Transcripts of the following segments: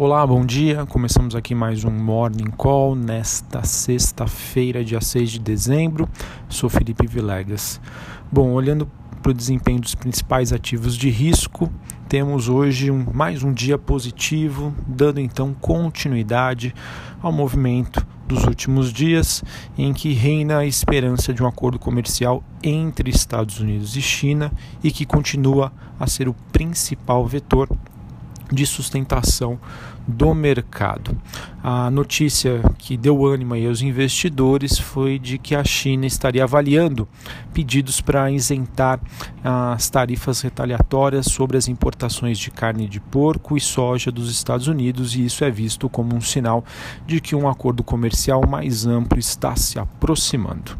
Olá, bom dia. Começamos aqui mais um Morning Call nesta sexta-feira, dia 6 de dezembro. Sou Felipe Vilegas. Bom, olhando para o desempenho dos principais ativos de risco, temos hoje um, mais um dia positivo, dando então continuidade ao movimento dos últimos dias, em que reina a esperança de um acordo comercial entre Estados Unidos e China e que continua a ser o principal vetor de sustentação do mercado. A notícia que deu ânimo aos investidores foi de que a China estaria avaliando pedidos para isentar as tarifas retaliatórias sobre as importações de carne de porco e soja dos Estados Unidos, e isso é visto como um sinal de que um acordo comercial mais amplo está se aproximando.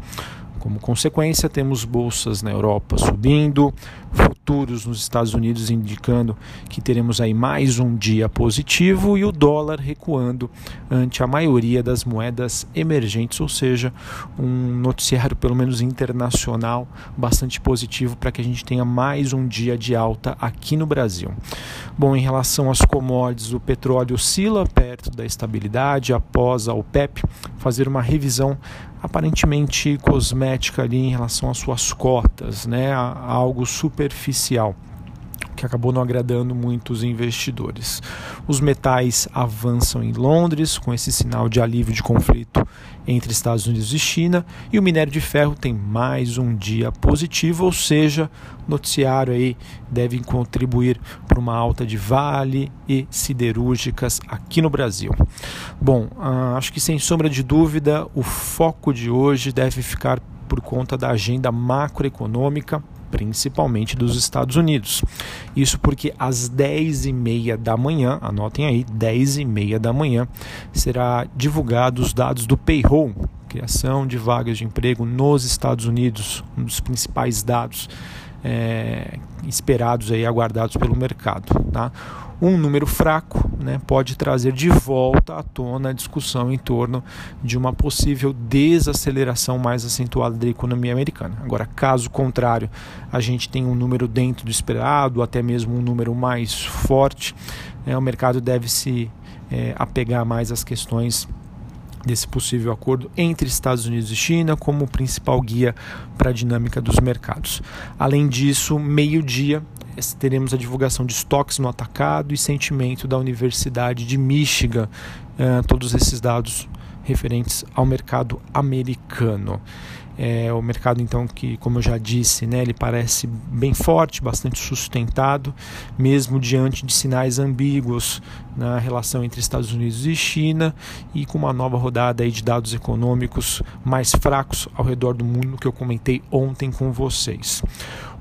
Como consequência, temos bolsas na Europa subindo, futuros nos Estados Unidos indicando que teremos aí mais um dia positivo e o dólar recuando ante a maioria das moedas emergentes, ou seja, um noticiário pelo menos internacional bastante positivo para que a gente tenha mais um dia de alta aqui no Brasil. Bom, em relação às commodities, o petróleo oscila perto da estabilidade após a OPEP fazer uma revisão aparentemente cosmética ali em relação às suas cotas, né? algo superficial que acabou não agradando muitos investidores. Os metais avançam em Londres com esse sinal de alívio de conflito entre Estados Unidos e China e o minério de ferro tem mais um dia positivo, ou seja, noticiário aí deve contribuir para uma alta de Vale e siderúrgicas aqui no Brasil. Bom, uh, acho que sem sombra de dúvida o foco de hoje deve ficar por conta da agenda macroeconômica principalmente dos Estados Unidos. Isso porque às 10 e meia da manhã, anotem aí, 10 e meia da manhã, será divulgados os dados do payroll, criação de vagas de emprego nos Estados Unidos, um dos principais dados é, esperados aí, aguardados pelo mercado. Tá? Um número fraco né, pode trazer de volta à tona a discussão em torno de uma possível desaceleração mais acentuada da economia americana. Agora, caso contrário, a gente tem um número dentro do esperado, até mesmo um número mais forte, né, o mercado deve se é, apegar mais às questões desse possível acordo entre Estados Unidos e China como principal guia para a dinâmica dos mercados. Além disso, meio-dia teremos a divulgação de estoques no atacado e sentimento da Universidade de Michigan, eh, todos esses dados referentes ao mercado americano. É, o mercado, então, que, como eu já disse, né, ele parece bem forte, bastante sustentado, mesmo diante de sinais ambíguos na relação entre Estados Unidos e China e com uma nova rodada aí de dados econômicos mais fracos ao redor do mundo que eu comentei ontem com vocês.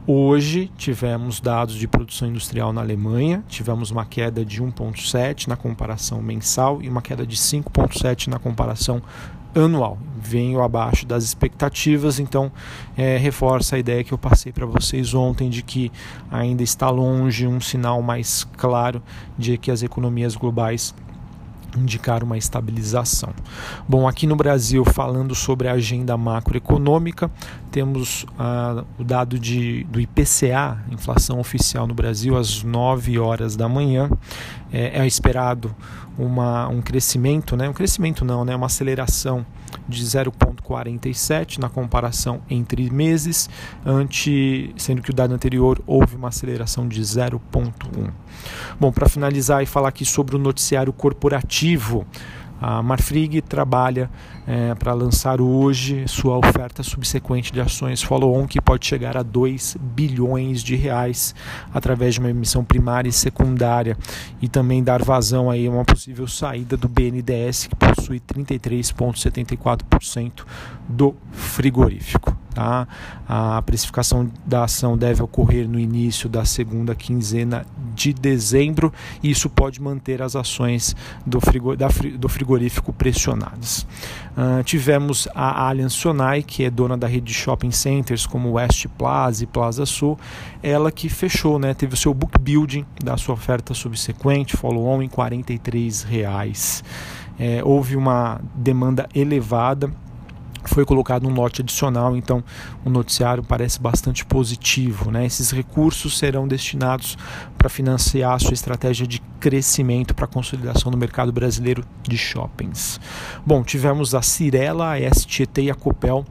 Hoje tivemos dados de produção industrial na Alemanha, tivemos uma queda de 1,7 na comparação mensal e uma queda de 5,7 na comparação anual. Venho abaixo das expectativas, então é, reforça a ideia que eu passei para vocês ontem de que ainda está longe um sinal mais claro de que as economias globais indicar uma estabilização. Bom, aqui no Brasil, falando sobre a agenda macroeconômica, temos ah, o dado de, do IPCA, inflação oficial no Brasil, às 9 horas da manhã. É, é esperado uma, um crescimento, né? um crescimento não, né? uma aceleração de 0,47 na comparação entre meses, ante, sendo que o dado anterior houve uma aceleração de 0,1. Bom, para finalizar e falar aqui sobre o noticiário corporativo, a Marfrig trabalha é, para lançar hoje sua oferta subsequente de ações follow-on que pode chegar a 2 bilhões de reais através de uma emissão primária e secundária e também dar vazão aí a uma possível saída do BNDES que possui 33,74% do frigorífico. Tá? A precificação da ação deve ocorrer no início da segunda quinzena de dezembro e isso pode manter as ações do, frigo, da, do frigorífico pressionadas. Uh, tivemos a Allianz Sonai, que é dona da rede de shopping centers como West Plaza e Plaza Sul, ela que fechou, né, teve o seu book building da sua oferta subsequente, follow-on, em 43 reais. É, houve uma demanda elevada foi colocado um lote adicional, então o noticiário parece bastante positivo. Né? Esses recursos serão destinados para financiar a sua estratégia de crescimento para a consolidação do mercado brasileiro de shoppings. Bom, tivemos a Cirela, a STT e a Copel.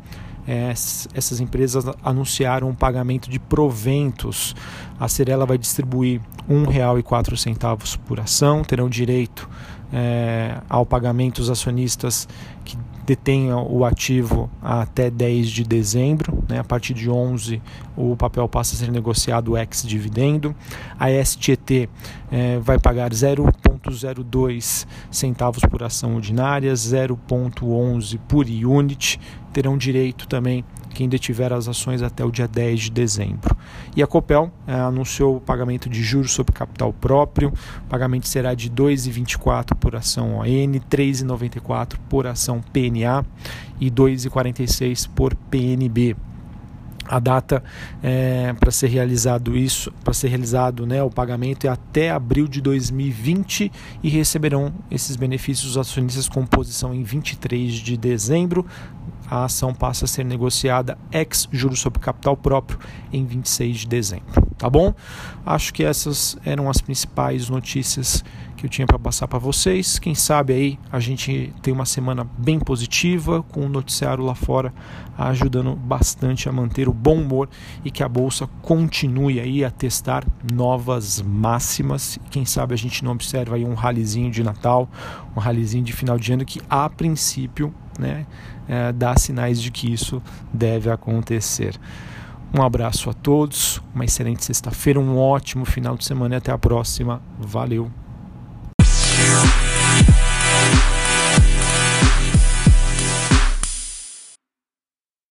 essas empresas anunciaram um pagamento de proventos. A Cirela vai distribuir R$ 1,04 por ação, terão direito é, ao pagamento os acionistas que detenham o ativo até 10 de dezembro. Né? A partir de 11, o papel passa a ser negociado ex-dividendo. A STT é, vai pagar 0,02 centavos por ação ordinária, 0,11 por unit. Terão direito também quem detiver as ações até o dia 10 de dezembro. E a Copel é, anunciou o pagamento de juros sobre capital próprio. O pagamento será de 2,24 por ação ON, 3,94 por ação PNA e 2,46 por PNB a data é, para ser realizado isso, para ser realizado né, o pagamento é até abril de 2020 e receberão esses benefícios os acionistas com posição em 23 de dezembro a ação passa a ser negociada ex juros sobre capital próprio em 26 de dezembro. Tá bom? Acho que essas eram as principais notícias que eu tinha para passar para vocês. Quem sabe aí a gente tem uma semana bem positiva com o noticiário lá fora ajudando bastante a manter o bom humor e que a bolsa continue aí a testar novas máximas. Quem sabe a gente não observa aí um ralizinho de Natal, um ralizinho de final de ano que a princípio, né, é, dá sinais de que isso deve acontecer. Um abraço a todos, uma excelente sexta-feira, um ótimo final de semana e até a próxima. Valeu!